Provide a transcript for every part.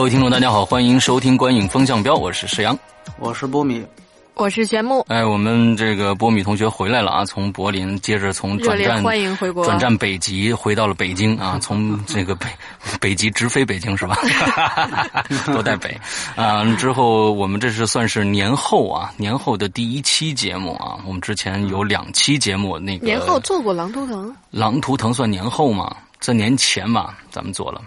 各位听众，大家好，欢迎收听《观影风向标》，我是石阳，我是波米，我是玄木。哎，我们这个波米同学回来了啊，从柏林接着从转战欢迎回国，转战北极回到了北京啊，从这个北北极直飞北京是吧？都在北啊！之后我们这是算是年后啊，年后的第一期节目啊。我们之前有两期节目，那个年后做过《狼图腾》，《狼图腾》算年后吗？在年前吧，咱们做了。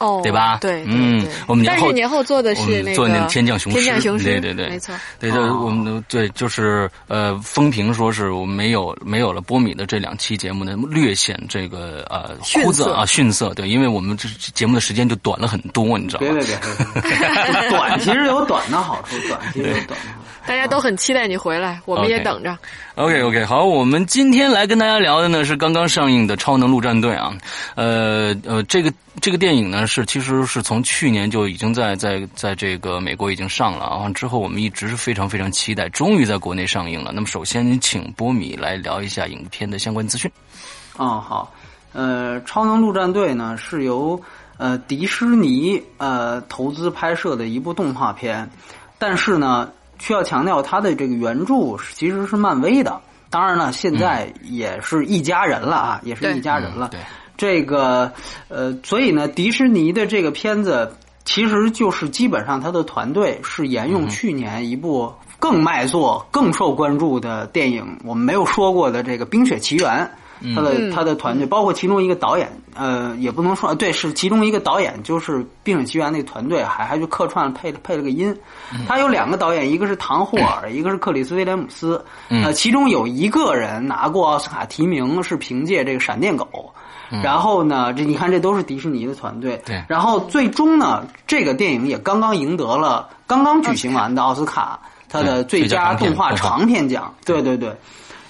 哦，对吧？对，嗯，我们年后年后做的是那个做天降雄狮，天降雄狮，对对对，没错。对，就我们对，就是呃，风评说是我们没有没有了波米的这两期节目呢，略显这个呃枯燥啊逊色。对，因为我们这节目的时间就短了很多，你知道吗？对对对，短其实有短的好处，短其实有短。大家都很期待你回来，我们也等着。OK OK，好，我们今天来跟大家聊的呢是刚刚上映的《超能陆战队》啊，呃呃，这个。这个电影呢是其实是从去年就已经在在在这个美国已经上了啊，之后我们一直是非常非常期待，终于在国内上映了。那么首先请波米来聊一下影片的相关资讯。哦，好，呃，《超能陆战队》呢是由呃迪士尼呃投资拍摄的一部动画片，但是呢需要强调它的这个原著其实是漫威的，当然了，现在也是一家人了啊，也是一家人了。对。这个，呃，所以呢，迪士尼的这个片子其实就是基本上他的团队是沿用去年一部更卖座、更受关注的电影，我们没有说过的这个《冰雪奇缘》，他的他的团队包括其中一个导演，呃，也不能说对，是其中一个导演，就是《冰雪奇缘》那团队还还去客串配配了个音。他有两个导演，一个是唐霍尔，一个是克里斯威廉姆斯。呃，其中有一个人拿过奥斯卡提名，是凭借这个《闪电狗》。然后呢，这你看，这都是迪士尼的团队。对。然后最终呢，这个电影也刚刚赢得了刚刚举行完的奥斯卡它的最佳动画长片奖。对对对。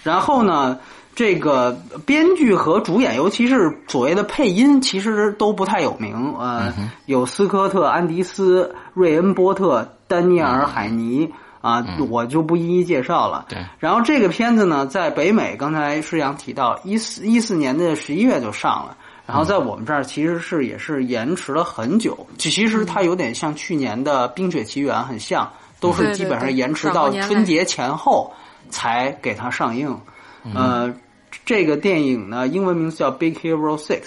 然后呢，这个编剧和主演，尤其是所谓的配音，其实都不太有名。呃，有斯科特·安迪斯、瑞恩·波特、丹尼尔·海尼。啊，我就不一一介绍了。对，然后这个片子呢，在北美，刚才施阳提到，一四一四年的十一月就上了，然后在我们这儿其实是也是延迟了很久。其实它有点像去年的《冰雪奇缘》，很像，都是基本上延迟到春节前后才给它上映。呃，这个电影呢，英文名字叫《Big Hero Six》。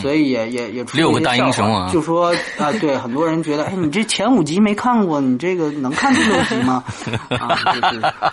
所以也也也出六个大英雄啊，就说啊，对很多人觉得，哎，你这前五集没看过，你这个能看第六集吗？啊，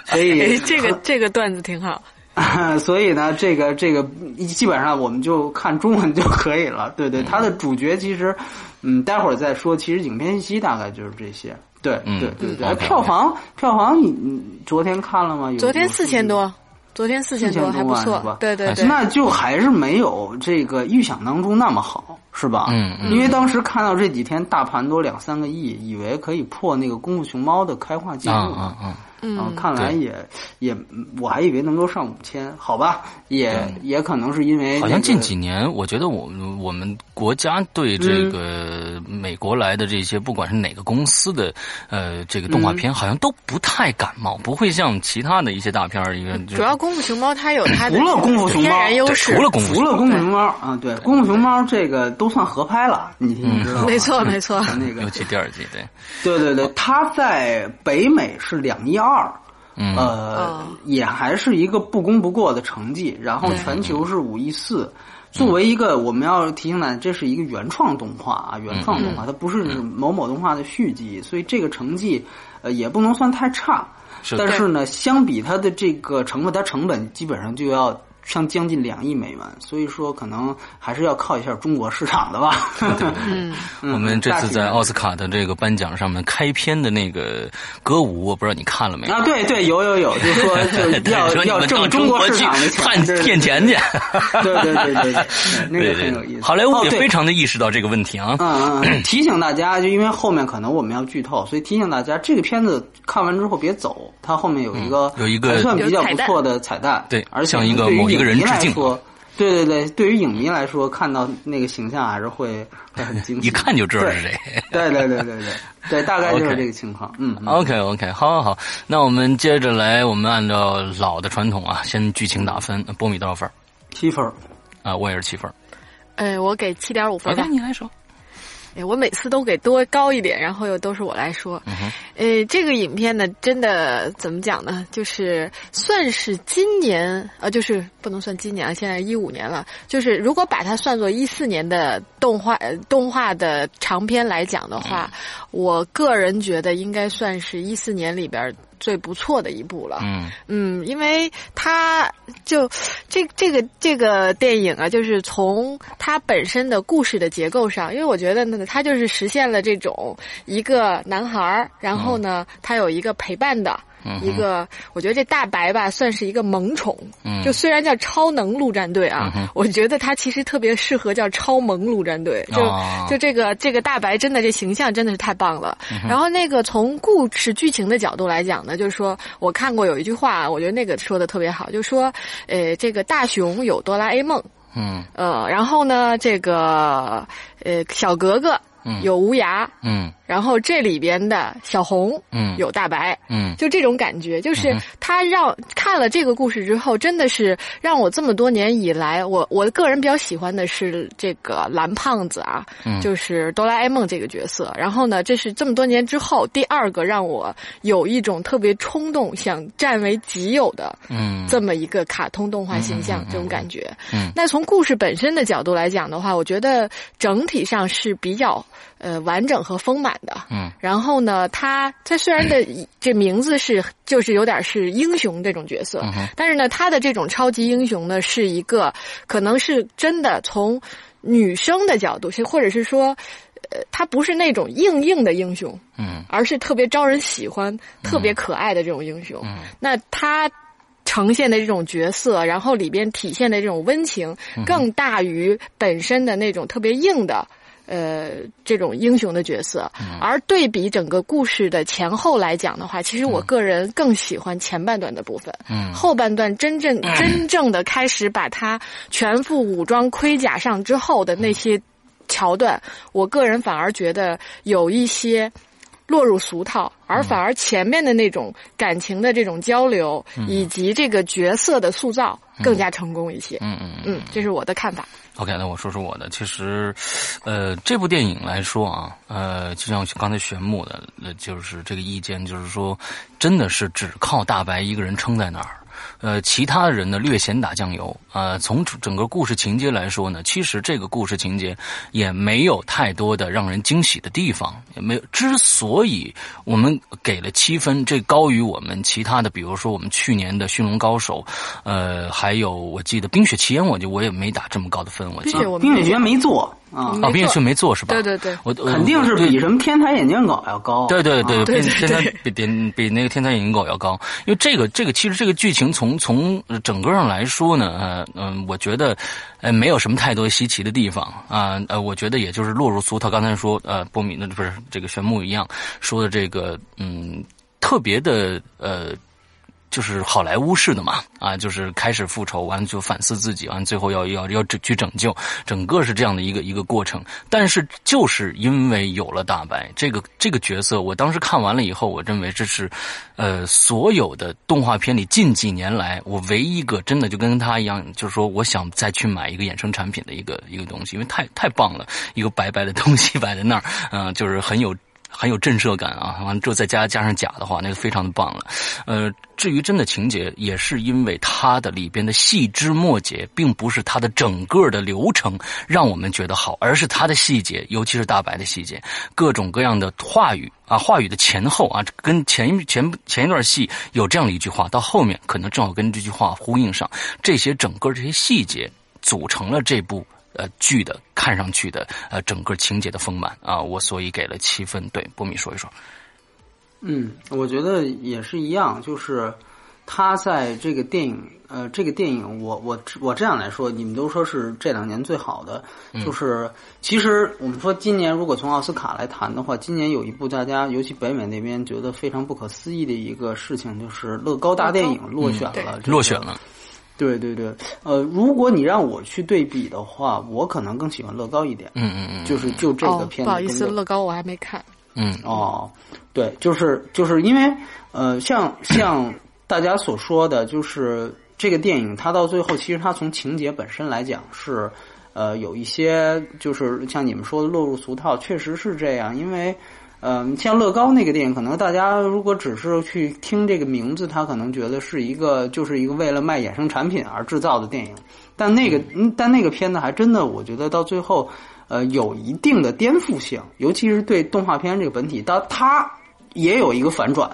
所以这个这个段子挺好。所以呢，这个这个基本上我们就看中文就可以了。对对，它的主角其实，嗯，待会儿再说。其实影片信息大概就是这些。对对对对，票房票房你你昨天看了吗？昨天四千多。昨天四千多还不错，对对对，那就还是没有这个预想当中那么好，是吧？嗯，因为当时看到这几天大盘都两三个亿，以为可以破那个功夫熊猫的开化记录。啊啊嗯，看来也也，我还以为能够上五千，好吧，也也可能是因为好像近几年，我觉得我们我们国家对这个美国来的这些，不管是哪个公司的呃这个动画片，好像都不太感冒，不会像其他的一些大片儿一个。主要功夫熊猫它有它的除了功夫熊猫优势，除了功夫除了功夫熊猫啊，对功夫熊猫这个都算合拍了，你你知道吗？没错没错，那个尤其第二季对，对对对，它在北美是两亿二。二，呃，也还是一个不功不过的成绩。然后全球是五亿四。作为一个，我们要提醒大家，这是一个原创动画啊，原创动画，它不是某某动画的续集，所以这个成绩呃也不能算太差。但是呢，相比它的这个成本，它成本基本上就要将将近两亿美元，所以说可能还是要靠一下中国市场的吧。嗯，我们这次在奥斯卡的这个颁奖上面开篇的那个歌舞，我不知道你看了没啊？对对，有有有，就说 就要要挣中国市场的钱，骗钱去。对对对对对，那个很有意思。好莱坞也非常的意识到这个问题啊。嗯嗯，提醒大家，就因为后面可能我们要剧透，所以提醒大家，这个片子看完之后别走，它后面有一个有一个还算比较不错的彩蛋。对，而像一个某一个人致敬。对对对，对于影迷来说，看到那个形象还是会会很惊喜，一看就知道是谁。对对对对对对，大概就是 这个情况。嗯，OK OK，好好好，那我们接着来，我们按照老的传统啊，先剧情打分。波米多少分？七分。啊，我也是七分。哎，我给七点五分。那你来说。哎，我每次都给多高一点，然后又都是我来说。呃，这个影片呢，真的怎么讲呢？就是算是今年，呃，就是不能算今年啊，现在一五年了。就是如果把它算作一四年的动画动画的长片来讲的话，我个人觉得应该算是一四年里边。最不错的一部了，嗯嗯，因为他就这这个这个电影啊，就是从它本身的故事的结构上，因为我觉得呢，它就是实现了这种一个男孩儿，然后呢，他有一个陪伴的。一个，我觉得这大白吧算是一个萌宠，就虽然叫超能陆战队啊，我觉得它其实特别适合叫超萌陆战队，就就这个这个大白真的这形象真的是太棒了。然后那个从故事剧情的角度来讲呢，就是说我看过有一句话，我觉得那个说的特别好，就说呃这个大雄有哆啦 A 梦，嗯。呃然后呢这个呃小格格有无涯，嗯。然后这里边的小红，嗯，有大白，嗯，就这种感觉，就是他让看了这个故事之后，真的是让我这么多年以来，我我个人比较喜欢的是这个蓝胖子啊，就是哆啦 A 梦这个角色。然后呢，这是这么多年之后第二个让我有一种特别冲动想占为己有的，嗯，这么一个卡通动画形象，这种感觉。嗯，那从故事本身的角度来讲的话，我觉得整体上是比较呃完整和丰满。的，嗯，然后呢，他他虽然的这名字是就是有点是英雄这种角色，但是呢，他的这种超级英雄呢，是一个可能是真的从女生的角度，或者是说，呃，他不是那种硬硬的英雄，嗯，而是特别招人喜欢、特别可爱的这种英雄。嗯，那他呈现的这种角色，然后里边体现的这种温情，更大于本身的那种特别硬的。呃，这种英雄的角色，而对比整个故事的前后来讲的话，其实我个人更喜欢前半段的部分。嗯，后半段真正 真正的开始把他全副武装盔甲上之后的那些桥段，我个人反而觉得有一些落入俗套，而反而前面的那种感情的这种交流以及这个角色的塑造更加成功一些。嗯嗯。嗯，这是我的看法。OK，那我说说我的。其实，呃，这部电影来说啊，呃，就像刚才玄木的，那，就是这个意见，就是说，真的是只靠大白一个人撑在那儿。呃，其他的人呢略显打酱油啊。从整个故事情节来说呢，其实这个故事情节也没有太多的让人惊喜的地方，也没有。之所以我们给了七分，这高于我们其他的，比如说我们去年的《驯龙高手》，呃，还有我记得《冰雪奇缘》，我就我也没打这么高的分。我记得《冰雪奇缘》没做。啊，哦，冰雪没做是吧？对对对，我肯定是比什么天才眼镜狗要高。对对对，比天才比比比那个天才眼镜狗要高。因为这个这个其实这个剧情从从整个上来说呢，呃嗯，我觉得呃没有什么太多稀奇的地方啊呃，我觉得也就是落入俗套。刚才说呃波米那不是这个玄牧一样说的这个嗯特别的呃。就是好莱坞式的嘛，啊，就是开始复仇，完了就反思自己，完了最后要要要去拯救，整个是这样的一个一个过程。但是就是因为有了大白这个这个角色，我当时看完了以后，我认为这是，呃，所有的动画片里近几年来我唯一一个真的就跟他一样，就是说我想再去买一个衍生产品的一个一个东西，因为太太棒了，一个白白的东西摆在那儿，嗯，就是很有。很有震慑感啊！完了之后再加加上假的话，那个非常的棒了。呃，至于真的情节，也是因为它的里边的细枝末节，并不是它的整个的流程让我们觉得好，而是它的细节，尤其是大白的细节，各种各样的话语啊，话语的前后啊，跟前一前前一段戏有这样的一句话，到后面可能正好跟这句话呼应上，这些整个这些细节组成了这部。呃，剧的看上去的呃，整个情节的丰满啊，我所以给了七分。对，波米说一说。嗯，我觉得也是一样，就是他在这个电影，呃，这个电影，我我我这样来说，你们都说是这两年最好的，就是其实我们说今年如果从奥斯卡来谈的话，今年有一部大家尤其北美那边觉得非常不可思议的一个事情，就是乐高大电影落选了，落选了。对对对，呃，如果你让我去对比的话，我可能更喜欢乐高一点。嗯嗯嗯，就是就这个片子。不好意思，乐高我还没看。嗯哦，对，就是就是因为呃，像像大家所说的，就是这个电影它到最后，其实它从情节本身来讲是呃有一些，就是像你们说的落入俗套，确实是这样，因为。嗯，像乐高那个电影，可能大家如果只是去听这个名字，他可能觉得是一个就是一个为了卖衍生产品而制造的电影。但那个，但那个片子还真的，我觉得到最后，呃，有一定的颠覆性，尤其是对动画片这个本体，到它也有一个反转。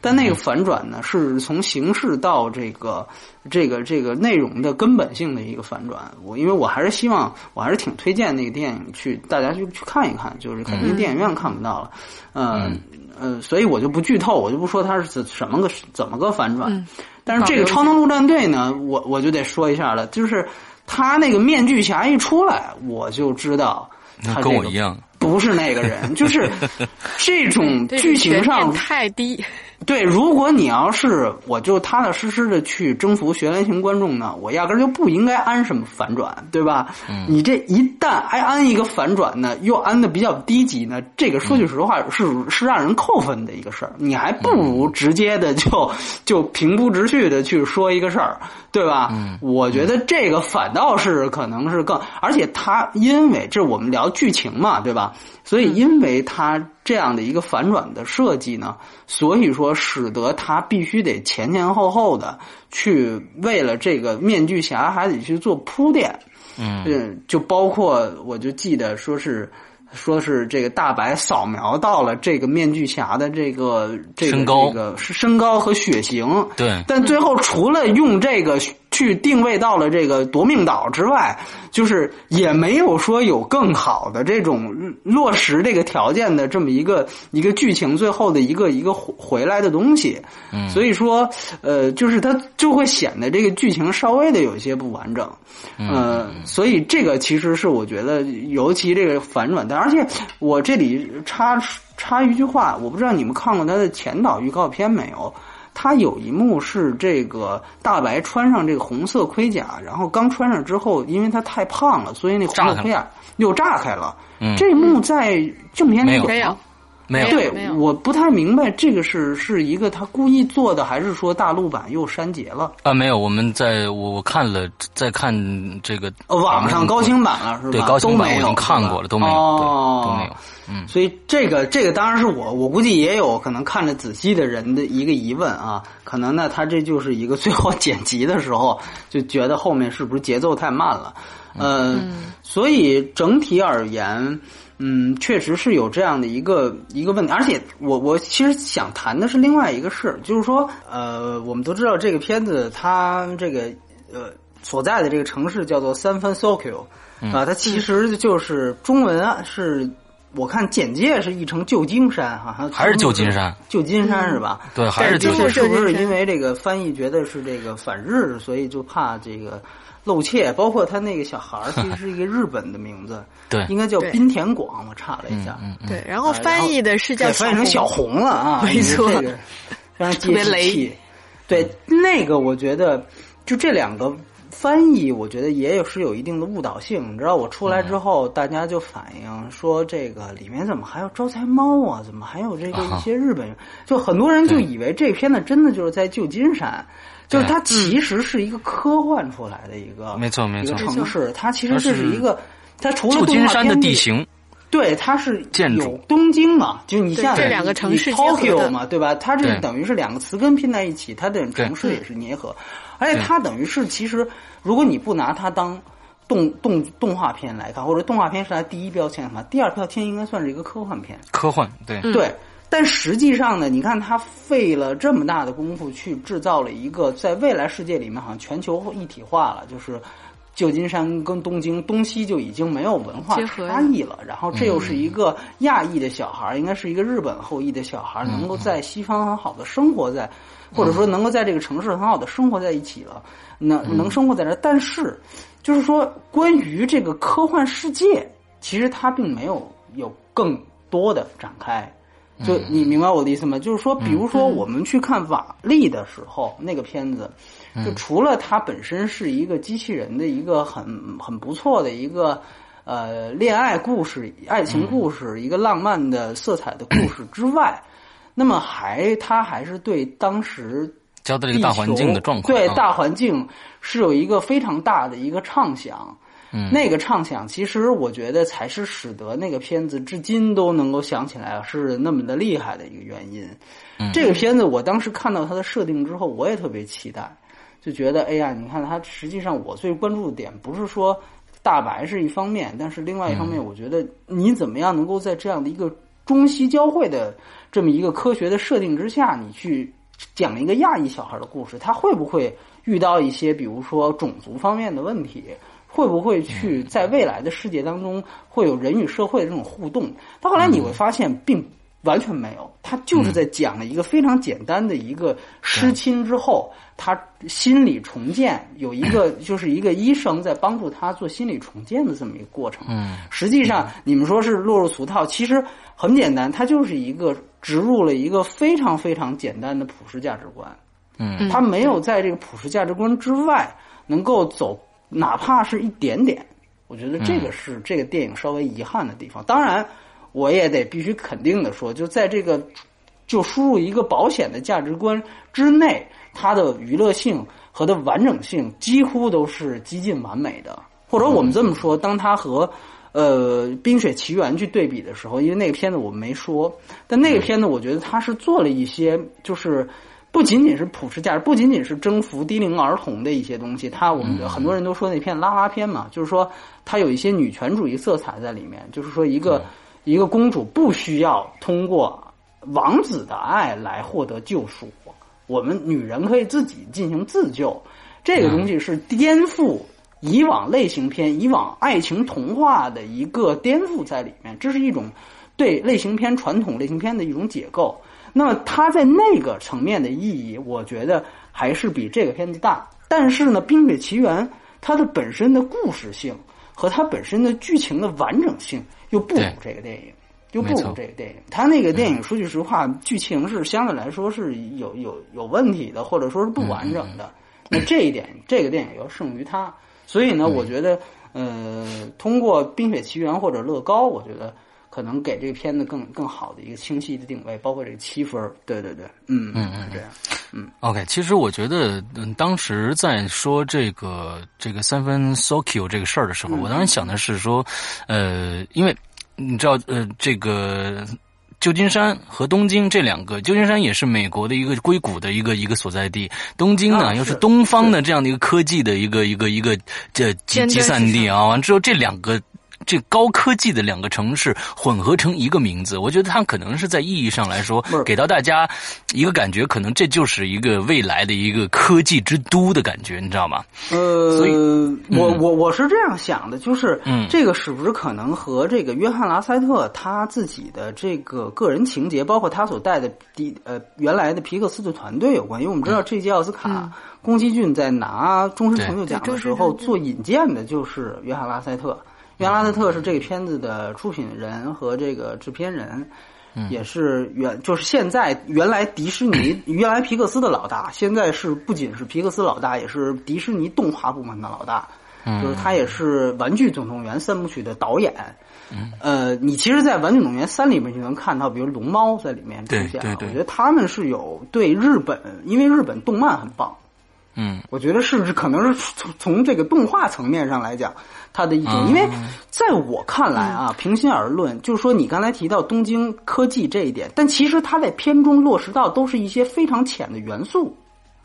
但那个反转呢，是从形式到这个这个这个内容的根本性的一个反转。我因为我还是希望，我还是挺推荐那个电影去大家去去看一看，就是肯定电影院看不到了，嗯呃，所以我就不剧透，我就不说它是什么个怎么个反转。但是这个超能陆战队呢，我我就得说一下了，就是他那个面具侠一出来，我就知道他跟我一样。不是那个人，就是 这种剧情上太低。对，如果你要是我就踏踏实实的去征服学员型观众呢，我压根就不应该安什么反转，对吧？你这一旦挨安一个反转呢，又安的比较低级呢，这个说句实话是是让人扣分的一个事儿。你还不如直接的就就平铺直叙的去说一个事儿，对吧？嗯我觉得这个反倒是可能是更，而且他因为这我们聊剧情嘛，对吧？所以，因为他这样的一个反转的设计呢，所以说使得他必须得前前后后的去为了这个面具侠还得去做铺垫，嗯，就包括我就记得说是说是这个大白扫描到了这个面具侠的这个这个这个是身高和血型，对，但最后除了用这个。去定位到了这个夺命岛之外，就是也没有说有更好的这种落实这个条件的这么一个一个剧情最后的一个一个回来的东西，嗯，所以说呃，就是它就会显得这个剧情稍微的有一些不完整，嗯，所以这个其实是我觉得尤其这个反转的，而且我这里插插一句话，我不知道你们看过他的前导预告片没有。他有一幕是这个大白穿上这个红色盔甲，然后刚穿上之后，因为他太胖了，所以那红色盔甲又炸开了。嗯。这一幕在正片里有没有？对，我不太明白这个是是一个他故意做的，还是说大陆版又删节了？啊，没有，我们在我我看了，在看这个网上高清版了，是吧？对，高清版我已经看过了，都没有，都没有。嗯，所以这个这个当然是我我估计也有可能看着仔细的人的一个疑问啊，可能呢他这就是一个最后剪辑的时候就觉得后面是不是节奏太慢了，嗯，所以整体而言，嗯，确实是有这样的一个一个问题，而且我我其实想谈的是另外一个事，就是说，呃，我们都知道这个片子它这个呃所在的这个城市叫做三藩 Sokyo 啊，它其实就是中文啊是。我看简介是译成旧金山，好像还是旧金山，旧金山是吧？对，还是旧金山。是不是因为这个翻译觉得是这个反日，所以就怕这个露怯？包括他那个小孩儿 其实是一个日本的名字，对，应该叫滨田广。我查了一下，对，然后翻译的是叫翻译成小红了啊，没错，非常接地气。对，那个我觉得就这两个。翻译我觉得也有是有一定的误导性，你知道我出来之后，大家就反映说这个里面怎么还有招财猫啊？怎么还有这个一些日本人？就很多人就以为这片子真的就是在旧金山，就是它其实是一个科幻出来的一个没错没错城市，它其实这是一个它除了旧金山的地形。对，它是建筑有东京嘛，就你像对这两个城市 Tokyo 嘛，对吧？它这等于是两个词根拼在一起，它的城市也是粘合，而且它等于是其实，如果你不拿它当动动动画片来看，或者动画片是它第一标签的话，第二标签应该算是一个科幻片。科幻，对，嗯对，但实际上呢，你看他费了这么大的功夫去制造了一个在未来世界里面好像全球一体化了，就是旧金山跟东京东西就已经没有文化结合差异了。然后这又是一个亚裔的小孩，应该是一个日本后裔的小孩，能够在西方很好的生活在，或者说能够在这个城市很好的生活在一起了，能能生活在这儿。但是，就是说关于这个科幻世界，其实它并没有有更多的展开。就你明白我的意思吗？就是说，比如说我们去看瓦力的时候，那个片子，就除了它本身是一个机器人的一个很很不错的一个呃恋爱故事、爱情故事、一个浪漫的色彩的故事之外，那么还它还是对当时交代这个大环境的状况，啊对大环境是有一个非常大的一个畅想。嗯那个畅想，其实我觉得才是使得那个片子至今都能够想起来是那么的厉害的一个原因。嗯这个片子我当时看到它的设定之后，我也特别期待，就觉得哎呀，你看它实际上我最关注的点不是说大白是一方面，但是另外一方面，我觉得你怎么样能够在这样的一个中西交汇的这么一个科学的设定之下，你去讲一个亚裔小孩的故事，他会不会遇到一些比如说种族方面的问题？会不会去在未来的世界当中会有人与社会的这种互动？到后来你会发现，并完全没有，他就是在讲了一个非常简单的一个失亲之后，他心理重建，有一个 就是一个医生在帮助他做心理重建的这么一个过程。嗯，实际上你们说是落入俗套，其实很简单，它就是一个植入了一个非常非常简单的普世价值观。嗯。他没有在这个普世价值观之外能够走，哪怕是一点点。我觉得这个是这个电影稍微遗憾的地方。当然，我也得必须肯定的说，就在这个就输入一个保险的价值观之内，它的娱乐性和的完整性几乎都是接近完美的。或者我们这么说，当它和呃《冰雪奇缘》去对比的时候，因为那个片子我们没说，但那个片子我觉得它是做了一些就是。不仅仅是普世价值，不仅仅是征服低龄儿童的一些东西，它我们很多人都说那片拉拉片嘛，就是说它有一些女权主义色彩在里面，就是说一个一个公主不需要通过王子的爱来获得救赎，我们女人可以自己进行自救，这个东西是颠覆以往类型片、以往爱情童话的一个颠覆在里面，这是一种对类型片传统类型片的一种解构。那么它在那个层面的意义，我觉得还是比这个片子大。但是呢，《冰雪奇缘》它的本身的故事性和它本身的剧情的完整性又不如这个电影，又不如这个电影。它那个电影说句实话，剧情是相对来说是有有有问题的，或者说是不完整的。那这一点，这个电影要胜于它。所以呢，我觉得，呃，通过《冰雪奇缘》或者乐高，我觉得可能给这个片子更更好的一个清晰的定位，包括这个七分儿。对对对，嗯嗯，嗯这样。嗯 OK，其实我觉得，嗯，当时在说这个这个三分 Sokyo 这个事儿的时候，我当时想的是说，呃，因为你知道，呃，这个旧金山和东京这两个，旧金山也是美国的一个硅谷的一个一个所在地，东京呢、啊又是东方的这样的一个科技的一个一个一个这集集散地啊，完之后这两个。这高科技的两个城市混合成一个名字，我觉得它可能是在意义上来说，给到大家一个感觉，可能这就是一个未来的一个科技之都的感觉，你知道吗？呃，所以我我我是这样想的，就是嗯这个是不是可能和这个约翰拉塞特他自己的这个个人情节，包括他所带的第呃原来的皮克斯的团队有关？因为我们知道这届奥斯卡，宫崎骏在拿终身成就奖的时候做引荐的就是约翰拉塞特。约翰拉塞特是这个片子的出品人和这个制片人。也是原就是现在原来迪士尼 原来皮克斯的老大，现在是不仅是皮克斯老大，也是迪士尼动画部门的老大。就是他也是《玩具总动员》三部曲的导演。呃，你其实，在《玩具总动员三》里面就能看到，比如龙猫在里面出现了。对对对我觉得他们是有对日本，因为日本动漫很棒，嗯，我觉得是不是可能是从从这个动画层面上来讲，它的一种，因为在我看来啊，平心而论，就是说你刚才提到东京科技这一点，但其实它在片中落实到都是一些非常浅的元素，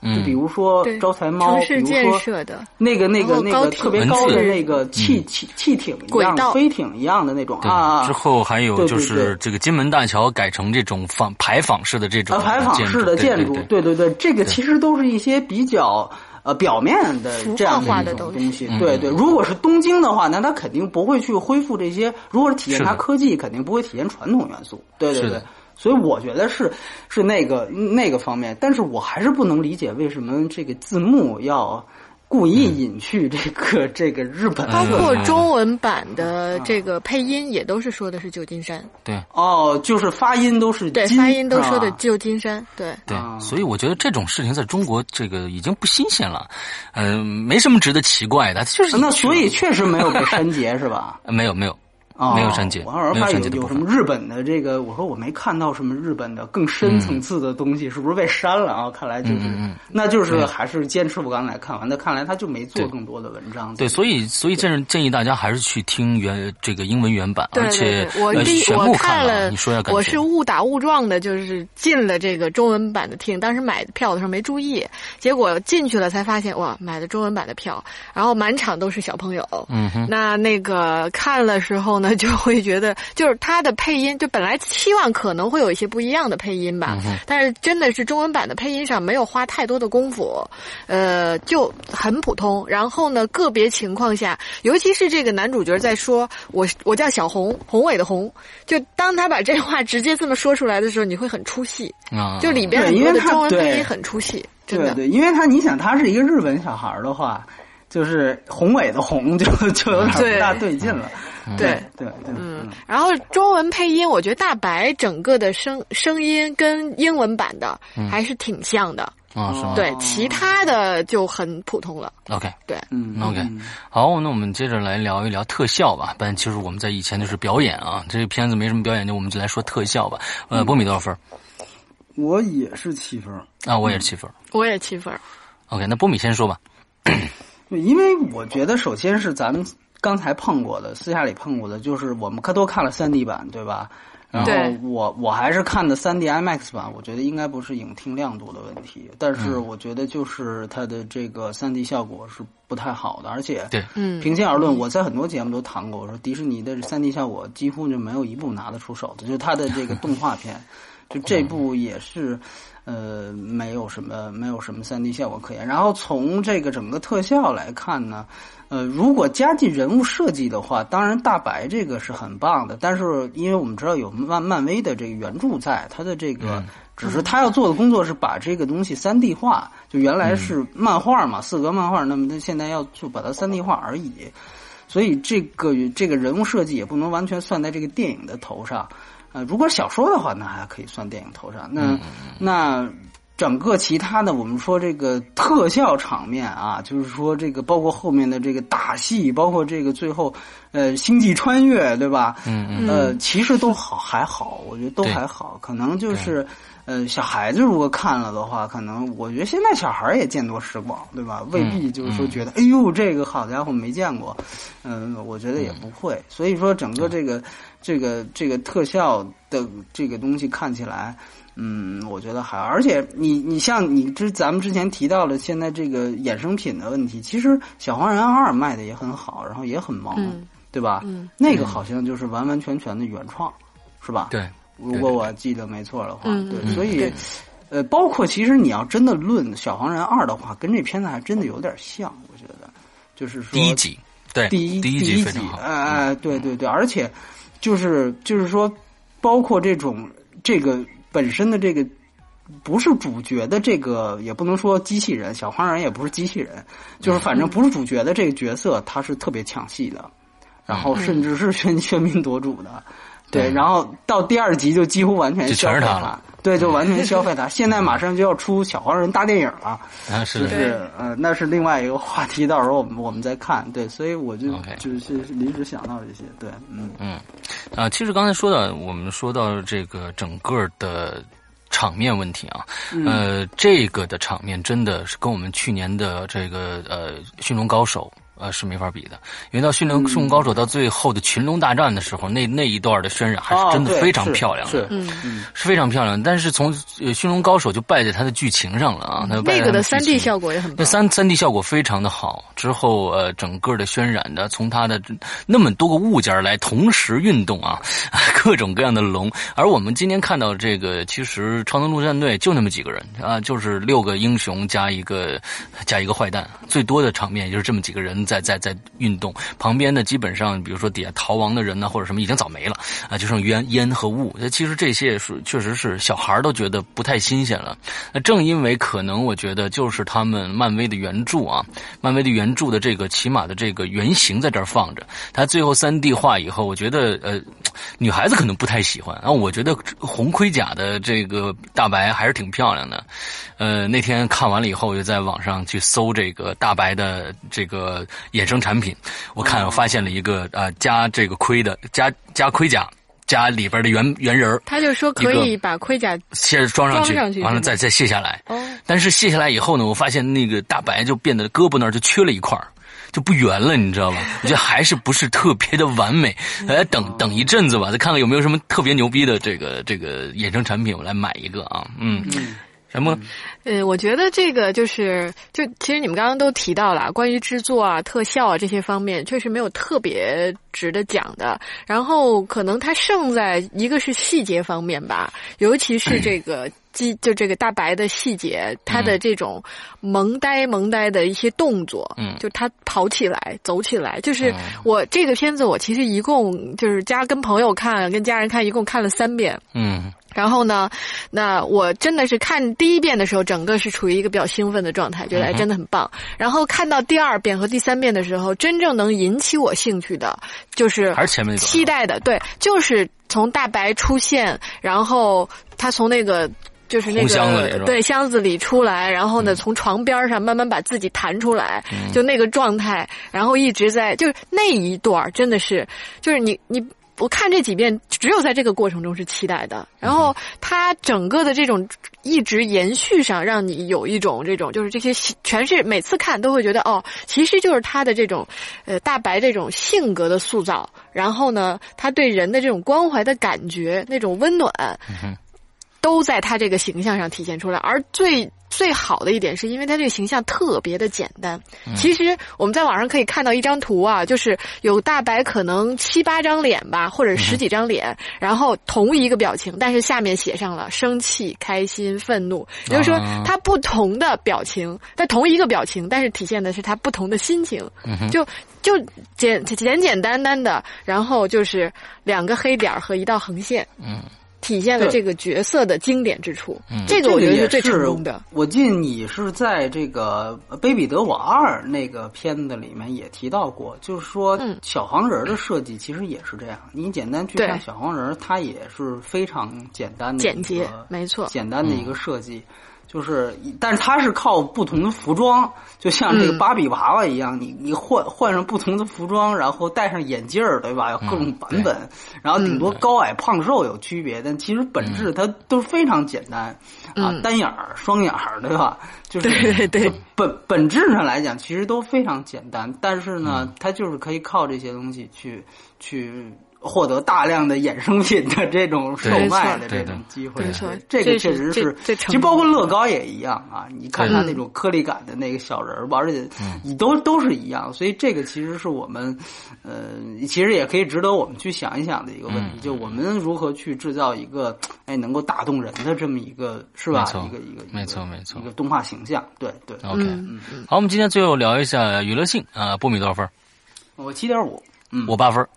就比如说招财猫，城市建比如说设的，那个那个那个特别高的那个汽汽汽艇一样、轨道飞艇一样的那种对啊，之后还有就是这个金门大桥改成这种仿牌坊式的这种呃排坊式的建筑，对对对对，这个其实都是一些比较呃表面的浮这样的一种东西东西。对对，如果是东京的话，那它肯定不会去恢复这些。如果是体现它科技，肯定不会体现传统元素。对对对。所以我觉得是是那个那个方面，但是我还是不能理解为什么这个字幕要故意隐去这个、这个日本包括中文版的这个配音也都是说的是旧金山，对。哦，就是发音都是对，金发音都说的旧金山，对。对啊，所以我觉得这种事情在中国这个已经不新鲜了，嗯、没什么值得奇怪的，就是那所以确实没有被删节是吧？呃 没有没有哦没有删减我偶尔发现有什么日本的这个，我说我没看到什么日本的更深层次的东西，是不是被删了啊？看来就是，那就是还是坚持我刚才看完的，看来他就没做更多的文章。对，所以所以建建议大家还是去听原这个英文原版，而且我呃第我全部，看了，你说要感觉。我是误打误撞的，就是进了这个中文版的厅，当时买票的时候没注意，结果进去了才发现，哇，买的中文版的票，然后满场都是小朋友，嗯哼，那那个看了时候呢，就会觉得，就是他的配音，就本来期望可能会有一些不一样的配音吧，但是真的是中文版的配音上没有花太多的功夫，呃，就很普通。然后呢，个别情况下，尤其是这个男主角在说“我我叫小红，宏伟的宏”，就当他把这话直接这么说出来的时候，你会很出戏，啊，就里边很多的因为他对中文配音很出戏，真的。对对，因为他你想他是一个日本小孩的话，就是宏伟的宏就就有点不大对劲了。对对对，嗯，然后中文配音，我觉得大白整个的声声音跟英文版的还是挺像的，啊是吗？对，其他的就很普通了。，OK。对，嗯 OK，嗯好，那我们接着来聊一聊特效吧。不然其实我们在以前就是表演啊，这个片子没什么表演，就我们就来说特效吧。呃，波米多少分？我也是七分儿。啊，我也是七分。我也七分。OK，那波米先说吧。对，因为我觉得首先是咱们刚才碰过的，私下里碰过的，就是我们看都看了三 D 版，对吧？然后我我还是看的三 D IMAX 版，我觉得应该不是影厅亮度的问题，但是我觉得就是它的这个三 D 效果是不太好的，而且对。嗯，平心而论，我在很多节目都谈过，我说迪士尼的三 D 效果几乎就没有一部拿得出手的，就是它的这个动画片，就这部也是，呃，没有什么没有什么三 D 效果可言。然后从这个整个特效来看呢，呃，如果加进人物设计的话，当然大白这个是很棒的，但是因为我们知道有漫漫威的这个原著在，它的这个。只是他要做的工作是把这个东西三 D 化，就原来是漫画嘛，四格漫画，那么他现在要就把它三 D 化而已。所以这个这个人物设计也不能完全算在这个电影的头上。呃，如果小说的话，那还可以算电影头上。那、那整个其他的，我们说这个特效场面啊，就是说这个包括后面的这个打戏，包括这个最后呃星际穿越，对吧？嗯嗯呃，其实都好还好，我觉得都还好，可能就是。呃，小孩子如果看了的话，可能我觉得现在小孩也见多识广，对吧？未必就是说觉得，哎呦，这个好家伙没见过，嗯、我觉得也不会。所以说，整个这个这个这个特效的这个东西看起来，嗯，我觉得还，而且你你像你之咱们之前提到了现在这个衍生品的问题，其实《小黄人二》卖的也很好，然后也很忙，嗯对吧？嗯那个好像就是完完全全的原创，是吧？对，如果我记得没错的话，对，所以对，呃，包括其实你要真的论《小黄人二》的话，跟这片子还真的有点像，我觉得，就是说第一集，对，第一第一集集非常好。哎哎，对对对，而且就是就是说，包括这种这个本身的这个。不是主角的这个，也不能说机器人，小黄人也不是机器人，就是反正不是主角的这个角色，他是特别抢戏的，然后甚至是喧喧宾夺主的，对，然后到第二集就几乎完全就全是他了对，就完全消费它。现在马上就要出小黄人大电影了，啊，是，就是呃，那是另外一个话题，到时候我们我们再看。对，所以我就就是临时想到这些，对，嗯嗯，啊，其实刚才说到，我们说到这个整个的场面问题啊，嗯呃，这个的场面真的是跟我们去年的这个呃驯龙高手。呃，是没法比的，因为到驯龙驯龙高手到最后的群龙大战的时候，那那一段的渲染还是真的非常漂亮的，是嗯，是非常漂亮。但是从呃驯龙高手就败在它的剧情上了啊，它败在它那个的三 D 效果也很那棒。三三 D 效果非常的好，之后呃，整个的渲染的从它的那么多个物件来同时运动啊，各种各样的龙。而我们今天看到这个，其实超能陆战队就那么几个人啊，就是六个英雄加一个加一个坏蛋，最多的场面就是这么几个人在在在在运动。旁边呢，基本上比如说底下逃亡的人呢，或者什么已经早没了啊，就剩烟烟和雾。那其实这些是确实是小孩都觉得不太新鲜了。那正因为可能我觉得就是他们漫威的原著啊，漫威的原著的这个起码的这个原型在这儿放着，他最后三 D 化以后，我觉得呃，女孩子可能不太喜欢。啊我觉得红盔甲的这个大白还是挺漂亮的。呃，那天看完了以后，我就在网上去搜这个大白的这个衍生产品，我看我发现了一个呃加这个盔的加加盔甲。加里边的圆圆人儿他就说可以把盔甲卸装上去，装上去完了再再卸下来。哦，但是卸下来以后呢，我发现那个大白就变得胳膊那儿就缺了一块儿就不圆了，你知道吧？我觉得还是不是特别的完美。来等等一阵子吧，再看看有没有什么特别牛逼的这个这个衍生产品，我来买一个啊。嗯，什么？嗯，我觉得这个就是，就其实你们刚刚都提到了，关于制作啊、特效啊这些方面，确实没有特别值得讲的。然后可能它胜在一个是细节方面吧，尤其是这 个机，就这个大白的细节，它的这种萌呆萌呆的一些动作，嗯就他跑起来、走起来，就是我这个片子，我其实一共就是加跟朋友看、跟家人看，一共看了三遍。嗯然后呢，那我真的是看第一遍的时候，整个是处于一个比较兴奋的状态，觉得哎真的很棒。然后看到第二遍和第三遍的时候，真正能引起我兴趣的，就是还是前面期待的，对，就是从大白出现，然后他从那个。就是那个对箱子里出来，然后呢，从床边上慢慢把自己弹出来，嗯就那个状态，然后一直在就是那一段真的是，就是你你我看这几遍，只有在这个过程中是期待的。然后它整个的这种一直延续上，让你有一种这种就是这些全是每次看都会觉得哦，其实就是他的这种呃大白这种性格的塑造，然后呢，他对人的这种关怀的感觉，那种温暖。都在他这个形象上体现出来，而最最好的一点是因为他这个形象特别的简单。其实我们在网上可以看到一张图啊，就是有大白可能七八张脸吧，或者十几张脸，然后同一个表情，但是下面写上了生气、开心、愤怒，也就是说啊他不同的表情，但同一个表情，但是体现的是他不同的心情。就就简简简单单的，然后就是两个黑点儿和一道横线。嗯体现了这个角色的经典之处。嗯这个我觉得也是最成功的。我记得你是在这个《卑鄙的我二》那个片子里面也提到过，就是说嗯小黄人儿的设计其实也是这样。你简单去看小黄人儿，它也是非常简单的简洁没错简单的一个设计。就是，但是它是靠不同的服装，就像这个嗯。芭比娃娃一样，你你换换上不同的服装，然后戴上眼镜儿，对吧？有各种版本，然后顶多高矮胖瘦有区别，但其实本质它都非常简单啊，嗯单眼儿、双眼儿，对吧？就是对对对。本本质上来讲，其实都非常简单，但是呢，嗯。它就是可以靠这些东西去去获得大量的衍生品的这种售卖的这种机会。没错这个确实是其实包括乐高也一样啊。你看它那种颗粒感的那个小人儿吧，而且你都都是一样，所以这个其实是我们呃，其实也可以值得我们去想一想的一个问题，嗯就我们如何去制造一个哎能够打动人的这么一个是吧没？错一个一个没错没错一个动画形象。对对，，OK，嗯好，我们今天最后聊一下娱乐性啊，波米多少分？我七点五。嗯，我八分儿。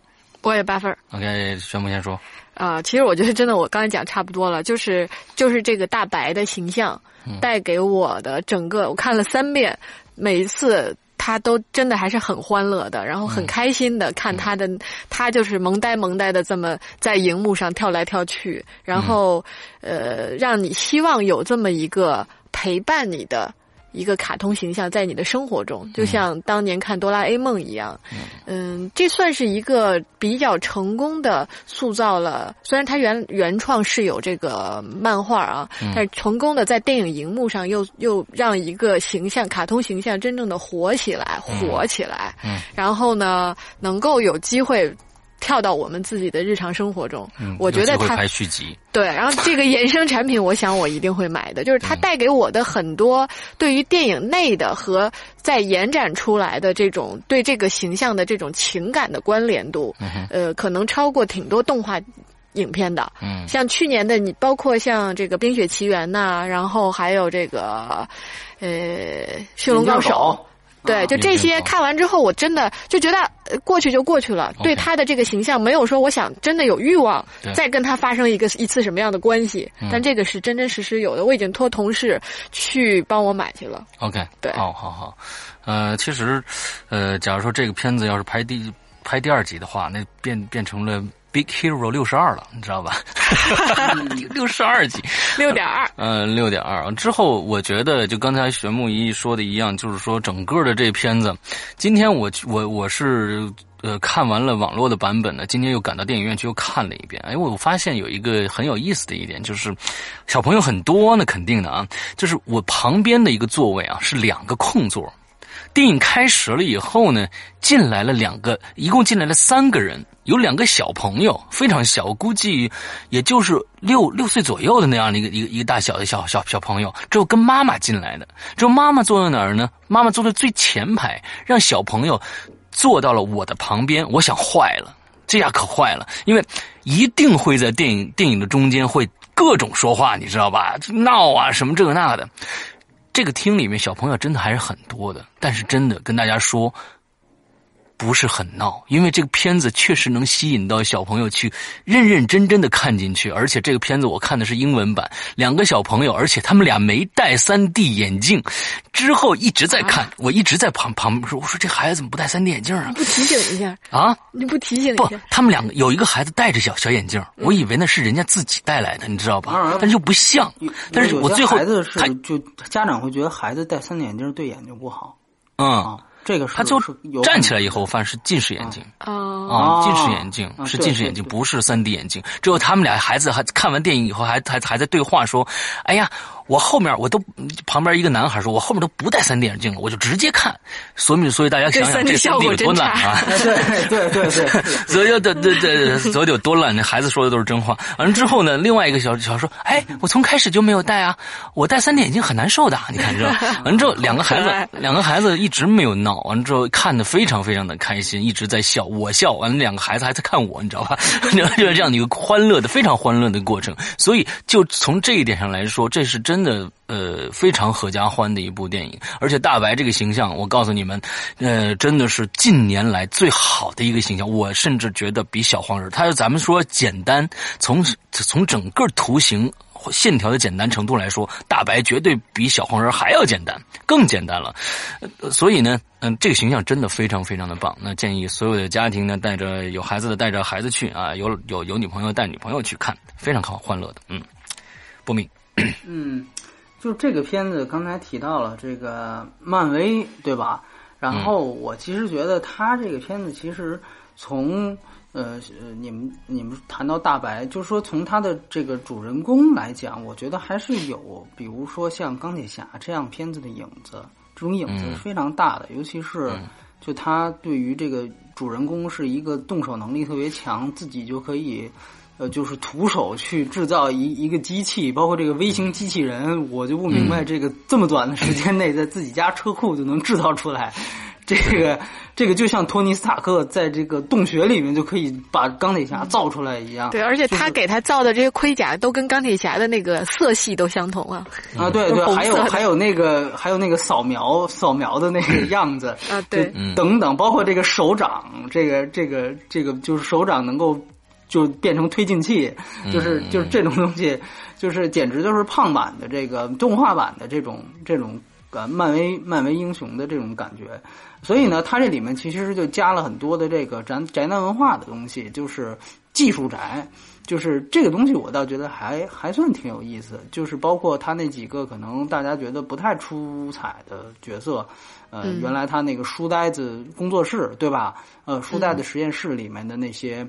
我也八分儿 OK，宣布先说。啊、其实我觉得真的，我刚才讲差不多了，就是就是这个大白的形象带给我的整个，我看了三遍，每一次。他都真的还是很欢乐的，然后很开心的看他的，他就是萌呆萌呆的这么在荧幕上跳来跳去，然后、呃，让你希望有这么一个陪伴你的一个卡通形象在你的生活中，就像当年看哆啦 A 梦一样。嗯，这算是一个比较成功的塑造了，虽然它原原创是有这个漫画啊，但是成功的在电影荧幕上又又让一个形象卡通形象真正的火起来，火起来。嗯，然后呢，能够有机会。跳到我们自己的日常生活中，嗯我觉得它会拍续集，对，然后这个衍生产品，我想我一定会买的，就是它带给我的很多对于电影内的和在延展出来的这种对这个形象的这种情感的关联度，呃，可能超过挺多动画影片的。嗯像去年的你，包括像这个《冰雪奇缘》呐，然后还有这个呃《驯龙高手》。对，就这些看完之后，我真的就觉得呃过去就过去了，对他的这个形象没有说我想真的有欲望再跟他发生一个一次什么样的关系，嗯。但这个是真真实实有的，我已经托同事去帮我买去了。OK，对。好好好，呃，其实，呃，假如说这个片子要是拍第拍第二集的话，那变变成了 Big Hero 六十二了，你知道吧？六十二集，六点二，嗯，六点二之后，我觉得就刚才玄木一说的一样，就是说整个的这片子，今天我我我是呃看完了网络的版本呢，今天又赶到电影院去又看了一遍。哎，我发现有一个很有意思的一点，就是小朋友很多，那肯定的啊，就是我旁边的一个座位啊是两个空座。电影开始了以后呢，进来了两个，一共进来了三个人，有两个小朋友，非常小，估计也就是六六岁左右的那样的一个一个一个大小的小小小朋友，之后跟妈妈进来的，之后妈妈坐在哪儿呢？妈妈坐在最前排，让小朋友坐到了我的旁边，我想坏了，这下可坏了，因为一定会在电影电影的中间会各种说话，你知道吧？闹啊什么这个那的。这个厅里面小朋友真的还是很多的，但是真的跟大家说，不是很闹，因为这个片子确实能吸引到小朋友去认认真真的看进去，而且这个片子我看的是英文版，两个小朋友，而且他们俩没戴三 D 眼镜，之后一直在看，我一直在旁旁边说，我说这孩子怎么不戴三 D 眼镜啊？不提醒一下啊？你不提醒一不下？，他们两个有一个孩子戴着小小眼镜，我以为那是人家自己带来的，你知道吧？但是又不像。但是我最后孩子他是就家长会觉得孩子戴三 D 眼镜对眼睛不好嗯，啊，这个是他就是站起来以后，发现是近视眼镜。哦，啊，哦近视眼镜啊是近视眼镜，不是三 D 眼镜。只有他们俩孩子还看完电影以后，还还还在对话说：“哎呀，我后面我都旁边一个男孩说，我后面都不戴三 D 眼镜了，我就直接看。”所以所以大家想想这这 3D 效三 D 果有多真烂啊！对对对对，所以对对对，所以有多烂？那孩子说的都是真话。完了之后呢，另外一个小小说，哎，我从开始就没有戴啊，我戴三 D 眼镜很难受的。你看这，完了之后两个孩子，两个孩子一直没有闹，完了之后看的非常非常的开心，一直在笑，我笑，完了两个孩子还在看我，你知道吧？就是这样的一个欢乐的、非常欢乐的过程。所以就从这一点上来说，这是真真的。呃，非常合家欢的一部电影，而且大白这个形象，我告诉你们，呃，真的是近年来最好的一个形象。我甚至觉得比小黄人，他咱们说简单，从从整个图形线条的简单程度来说，大白绝对比小黄人还要简单，更简单了。所以呢，嗯、这个形象真的非常非常的棒。那建议所有的家庭呢，带着有孩子的带着孩子去啊，有有有女朋友带女朋友去看，非常好欢乐的。嗯，波米，嗯，就这个片子刚才提到了这个漫威，对吧？然后我其实觉得他这个片子其实从呃呃你们你们谈到大白，就是说从他的这个主人公来讲，我觉得还是有，比如说像钢铁侠这样片子的影子，这种影子是非常大的，尤其是就他对于这个主人公是一个动手能力特别强，自己就可以。呃，就是徒手去制造一一个机器，包括这个微型机器人，我就不明白这个这么短的时间内，在自己家车库就能制造出来，这个这个就像托尼斯塔克在这个洞穴里面就可以把钢铁侠造出来一样。对，而且他给他造的这些盔甲都跟钢铁侠的那个色系都相同啊。啊，对对，还有还有那个还有那个扫描扫描的那个 样子啊对等等，包括这个手掌，这个这个这个就是手掌能够就变成推进器，就是就是这种东西，就是简直就是胖版的这个动画版的这种这种呃漫威漫威英雄的这种感觉。所以呢，它这里面其实就加了很多的这个宅宅男文化的东西，就是技术宅。就是这个东西，我倒觉得还还算挺有意思。就是包括他那几个可能大家觉得不太出彩的角色，呃，原来他那个书呆子工作室，对吧？呃，书呆子实验室里面的那些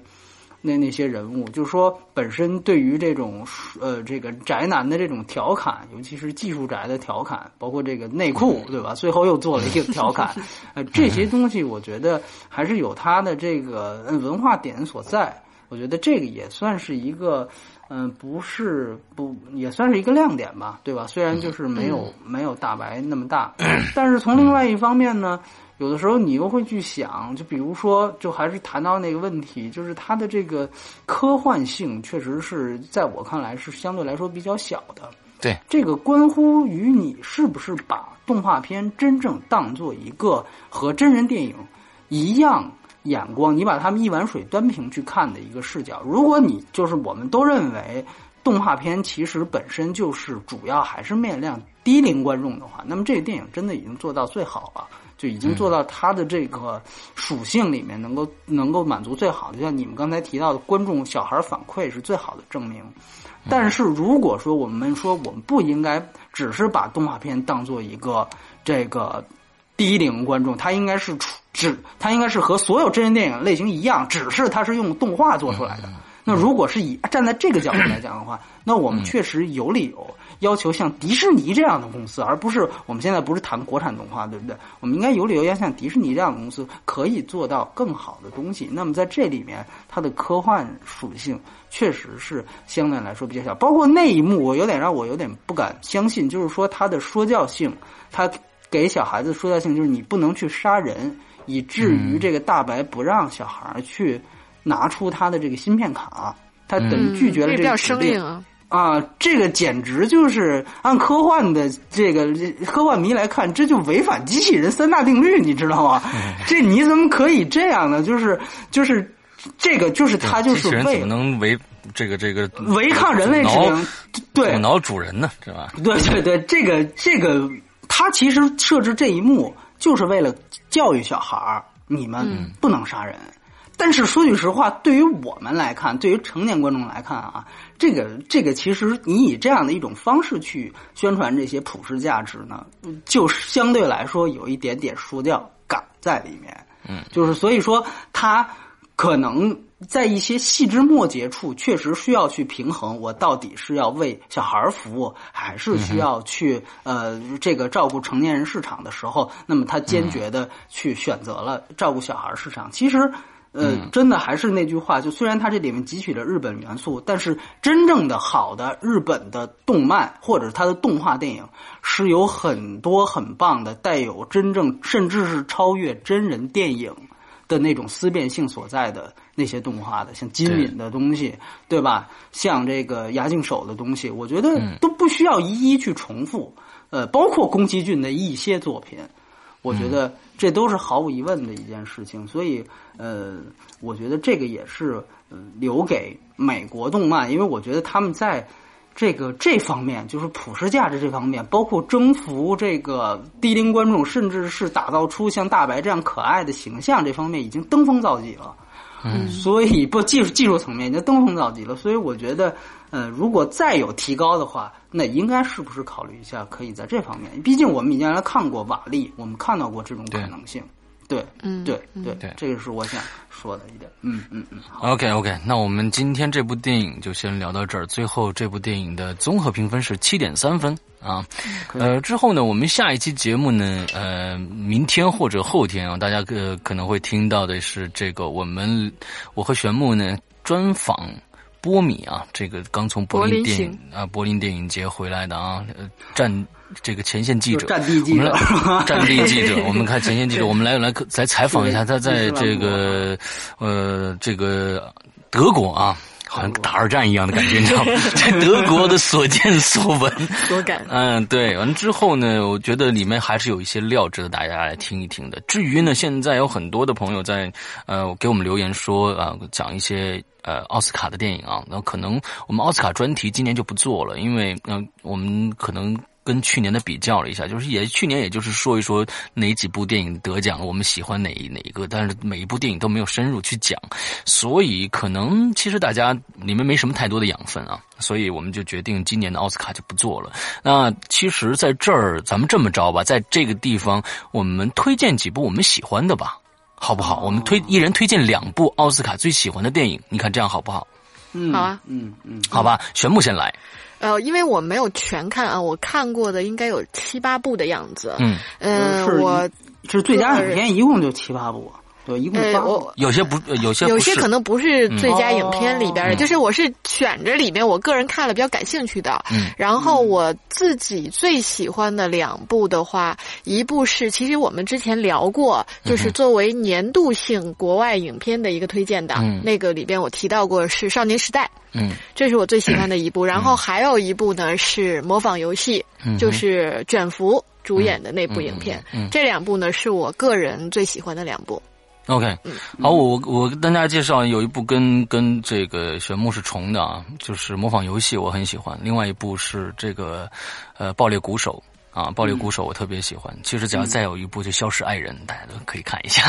那那些人物，就是说本身对于这种呃这个宅男的这种调侃，尤其是技术宅的调侃，包括这个内裤，对吧？最后又做了一个调侃，呃，这些东西我觉得还是有它的这个文化点所在。我觉得这个也算是一个，嗯，不是不也算是一个亮点吧，对吧？虽然就是没有没有大白那么大，但是从另外一方面呢，有的时候你又会去想，就比如说，就还是谈到那个问题，就是它的这个科幻性，确实是在我看来是相对来说比较小的。对，这个关乎于你是不是把动画片真正当做一个和真人电影一样。眼光，你把他们一碗水端平去看的一个视角。如果你就是我们都认为动画片其实本身就是主要还是面向低龄观众的话，那么这个电影真的已经做到最好了，就已经做到它的这个属性里面能够能够满足最好的。像你们刚才提到的，观众小孩反馈是最好的证明。但是如果说我们说我们不应该只是把动画片当做一个这个。低龄观众，他应该是出只，他应该是和所有真人电影类型一样，只是他是用动画做出来的。那如果是以站在这个角度来讲的话，那我们确实有理由要求像迪士尼这样的公司，而不是我们现在不是谈国产动画，对不对？我们应该有理由要像迪士尼这样的公司可以做到更好的东西。那么在这里面，它的科幻属性确实是相对来说比较小。包括那一幕，我有点让我有点不敢相信，就是说它的说教性，它。给小孩子说教性就是你不能去杀人，以至于这个大白不让小孩去拿出他的这个芯片卡，他等于拒绝了这个指令啊！这个简直就是按科幻的这个科幻迷来看，这就违反机器人三大定律，你知道吗？这你怎么可以这样呢？就是就是这个就是他就是为怎么能违这个这个违抗人类指令？对，阻挠主人呢，是吧？对对对，这个这个。他其实设置这一幕就是为了教育小孩儿，你们不能杀人。但是说句实话，对于我们来看，对于成年观众来看啊，这个这个其实你以这样的一种方式去宣传这些普世价值呢，就相对来说有一点点说教感在里面。嗯，就是所以说他可能。在一些细枝末节处，确实需要去平衡。我到底是要为小孩服务，还是需要去呃这个照顾成年人市场的时候，那么他坚决的去选择了照顾小孩市场。其实，呃，真的还是那句话，就虽然它这里面汲取了日本元素，但是真正的好的日本的动漫或者它的动画电影，是有很多很棒的，带有真正甚至是超越真人电影。的那种思辨性所在的那些动画的，像金敏的东西，对吧？像这个牙镜手的东西，我觉得都不需要一一去重复。呃，包括宫崎骏的一些作品，我觉得这都是毫无疑问的一件事情。所以，呃，我觉得这个也是留给美国动漫，因为我觉得他们在。这个这方面就是普世价值这方面，包括征服这个低龄观众，甚至是打造出像大白这样可爱的形象，这方面已经登峰造极了。嗯，所以不技术技术层面已经登峰造极了。所以我觉得，呃，如果再有提高的话，那应该是不是考虑一下，可以在这方面？毕竟我们以前来看过瓦力，我们看到过这种可能性。对，嗯，对，对，对，这个是我想说的一点。嗯嗯嗯。OK，OK，那我们今天这部电影就先聊到这儿。最后，这部电影的综合评分是七点三分啊。呃，之后呢，我们下一期节目呢，呃，明天或者后天啊，大家可可能会听到的是这个，我们我和玄木呢专访波米啊，这个刚从柏林电影啊柏林电影节回来的啊，战。这个前线记者，战地记者，战地记者，我们看前线记者，我们来来来采访一下他在这个呃这个德国啊，好像打二战一样的感觉，你知道吗？在德国的所见所闻，所感。嗯，对。完之后呢，我觉得里面还是有一些料值得大家来听一听的。至于呢，现在有很多的朋友在呃给我们留言说啊，讲一些呃奥斯卡的电影啊，那可能我们奥斯卡专题今年就不做了，因为嗯，我们可能。跟去年的比较了一下，就是也去年也就是说一说哪几部电影得奖，我们喜欢哪哪一个，但是每一部电影都没有深入去讲，所以可能其实大家你们没什么太多的养分啊，所以我们就决定今年的奥斯卡就不做了。那其实在这儿咱们这么着吧，在这个地方我们推荐几部我们喜欢的吧，好不好？我们推一人推荐两部奥斯卡最喜欢的电影，你看这样好不好？嗯，好啊嗯嗯，好吧，玄牧先来。呃，因为我没有全看啊，我看过的应该有七八部的样子。嗯，呃，是我是最佳影片一共就七八部，对，一共八部。呃我有些不，有些有些可能不是最佳影片里边的，嗯就是我是选着里面我个人看了比较感兴趣的。嗯然后我自己最喜欢的两部的话，一部是其实我们之前聊过，就是作为年度性国外影片的一个推荐的，嗯那个里边我提到过是《少年时代》。嗯这是我最喜欢的一部，然后还有一部呢是《模仿游戏》，嗯就是卷福主演的那部影片。嗯嗯嗯这两部呢是我个人最喜欢的两部。OK，好，我我跟大家介绍有一部跟跟这个玄牧是重的啊，就是模仿游戏，我很喜欢。另外一部是这个呃爆裂鼓手啊，爆裂鼓手我特别喜欢。其实只要再有一部就消失爱人，大家都可以看一下。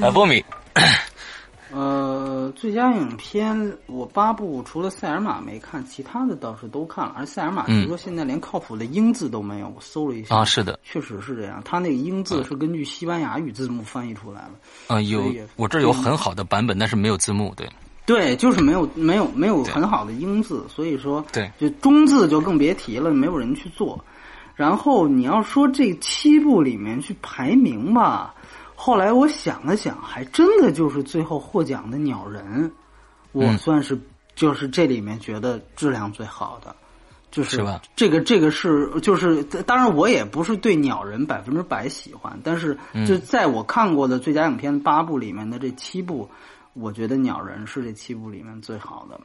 啊，波米，呃，最佳影片我八部除了塞尔玛没看，其他的倒是都看了。而塞尔玛嗯据说现在连靠谱的英字都没有，我搜了一下啊是的，确实是这样。他那个英字是根据西班牙语字幕翻译出来的。啊，有我这有很好的版本，但是没有字幕。对，对，就是没有没有没有很好的英字，所以说对就中字就更别提了，没有人去做。然后你要说这七部里面去排名吧，后来我想了想，还真的就是最后获奖的《鸟人》，我嗯算是就是这里面觉得质量最好的。就是这个这个是就是，当然我也不是对鸟人百分之百喜欢，但是嗯就在我看过的最佳影片八部里面的这七部，我觉得鸟人是这七部里面最好的。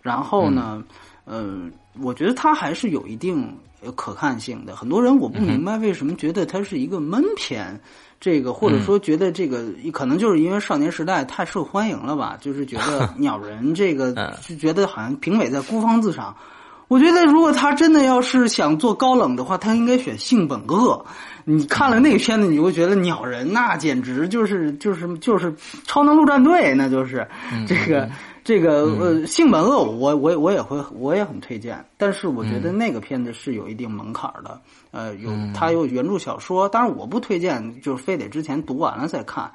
然后呢，呃，我觉得它还是有一定呃可看性的。很多人我不明白为什么觉得它是一个闷片，这个或者说觉得这个可能就是因为少年时代太受欢迎了吧，就是觉得鸟人这个嗯就觉得好像评委在孤芳自赏。我觉得，如果他真的要是想做高冷的话，他应该选性本恶。你看了那个片子，你会觉得鸟人那简直就是就是就是超能陆战队，那就是这个这个呃性本恶，我我我也会我也很推荐。但是我觉得那个片子是有一定门槛的，呃，有它有原著小说，当然我不推荐，就是非得之前读完了再看。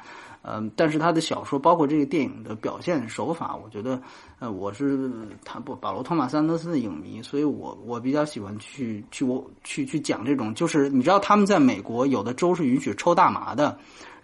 嗯，但是他的小说，包括这个电影的表现手法，我觉得，呃，我是他不保罗·托马斯·安德森的影迷，所以我我比较喜欢去去我去去讲这种，就是你知道他们在美国有的州是允许抽大麻的，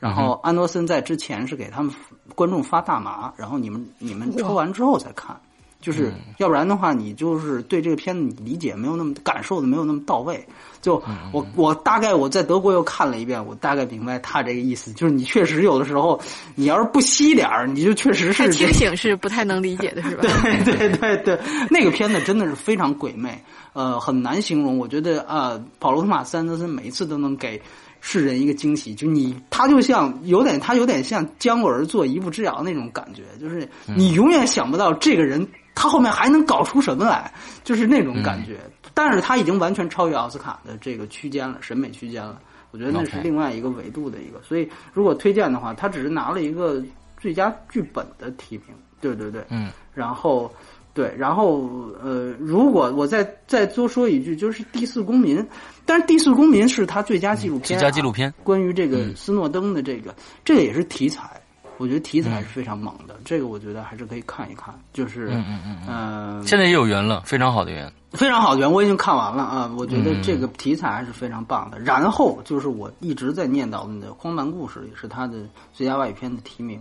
然后安德森在之前是给他们观众发大麻，然后你们你们抽完之后再看。就是要不然的话，你就是对这个片子你理解没有那么感受的没有那么到位。就我我大概我在德国又看了一遍，我大概明白他这个意思，就是你确实有的时候，你要是不吸点儿，你就确实是清醒是不太能理解的，是吧？对对对对，那个片子真的是非常鬼魅，呃，很难形容。我觉得啊、呃，保罗·托马斯·安德森每一次都能给世人一个惊喜，就你他就像有点他有点像将我而坐，一步之遥那种感觉，就是你永远想不到这个人他后面还能搞出什么来，就是那种感觉。但是他已经完全超越奥斯卡的这个区间了，审美区间了。我觉得那是另外一个维度的一个。所以如果推荐的话，他只是拿了一个最佳剧本的提名。对对对，嗯，然后对，然后呃，如果我再再多说一句，就是《第四公民》，但是《第四公民》是他最佳纪录片、最佳纪录片，关于这个嗯斯诺登的这个，这个也是题材。我觉得题材是非常猛的，这个我觉得还是可以看一看。就是，嗯嗯嗯呃，现在也有缘了，非常好的缘。非常好的缘，我已经看完了啊，我觉得嗯这个题材还是非常棒的。然后就是我一直在念叨的《荒蛮故事》，也是他的最佳外语片的提名。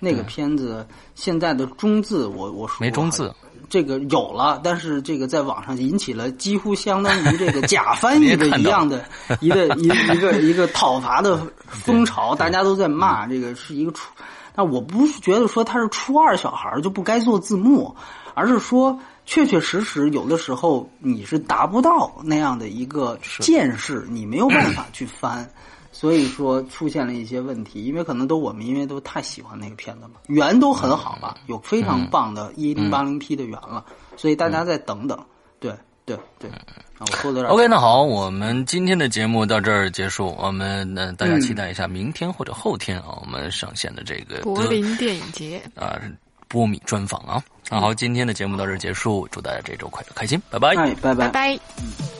那个片子现在的中字我我说没中字，这个有了，但是这个在网上引起了几乎相当于这个假翻译 的一样的一个一一个一个讨伐的 风潮，大家都在骂这个是一个初，但我不是觉得说他是初二小孩就不该做字幕，而是说确确实实有的时候你是达不到那样的一个见识，你没有办法 去翻。所以说出现了一些问题，因为可能都我们因为都太喜欢那个片子了，圆都很好了，有非常棒的一零八零 P 的圆了，所以大家再等等。对，对对，OK，那好，我们今天的节目到这儿结束。我们那，大家期待一下明天或者后天啊，我们上线的这个柏林电影节啊波米专访啊。那好，今天的节目到这儿结束，祝大家这周快乐开心，拜拜。哎，拜拜拜。拜。